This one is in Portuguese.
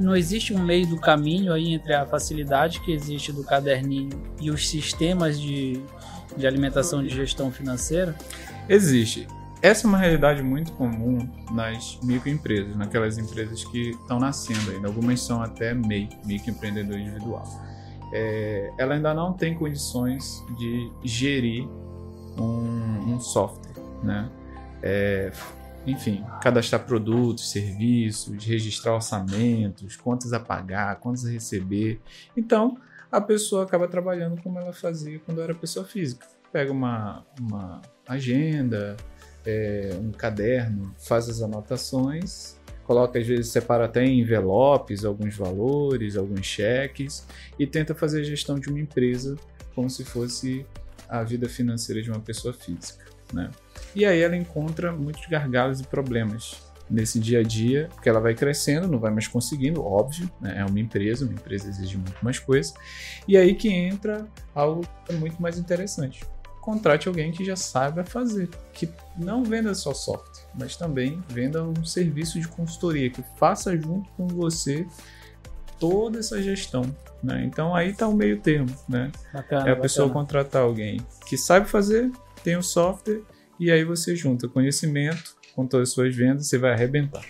não existe um meio do caminho aí entre a facilidade que existe do caderninho e os sistemas de, de alimentação de gestão financeira? Existe. Essa é uma realidade muito comum nas microempresas, naquelas empresas que estão nascendo ainda. Algumas são até MEI, microempreendedor individual. É, ela ainda não tem condições de gerir um, um software, né? É, enfim, cadastrar produtos, serviços, registrar orçamentos, contas a pagar, contas a receber. Então, a pessoa acaba trabalhando como ela fazia quando era pessoa física. Pega uma, uma agenda, é, um caderno, faz as anotações, coloca, às vezes, separa até em envelopes alguns valores, alguns cheques e tenta fazer a gestão de uma empresa como se fosse a vida financeira de uma pessoa física. Né? E aí ela encontra muitos gargalos e problemas nesse dia a dia, porque ela vai crescendo, não vai mais conseguindo, óbvio, né? é uma empresa, uma empresa exige muito mais coisa, e aí que entra algo muito mais interessante. Contrate alguém que já saiba fazer, que não venda só software, mas também venda um serviço de consultoria, que faça junto com você toda essa gestão. Né? Então aí está o meio termo. Né? Bacana, é a pessoa contratar alguém que sabe fazer, tem o software e aí você junta conhecimento com todas as suas vendas, você vai arrebentar.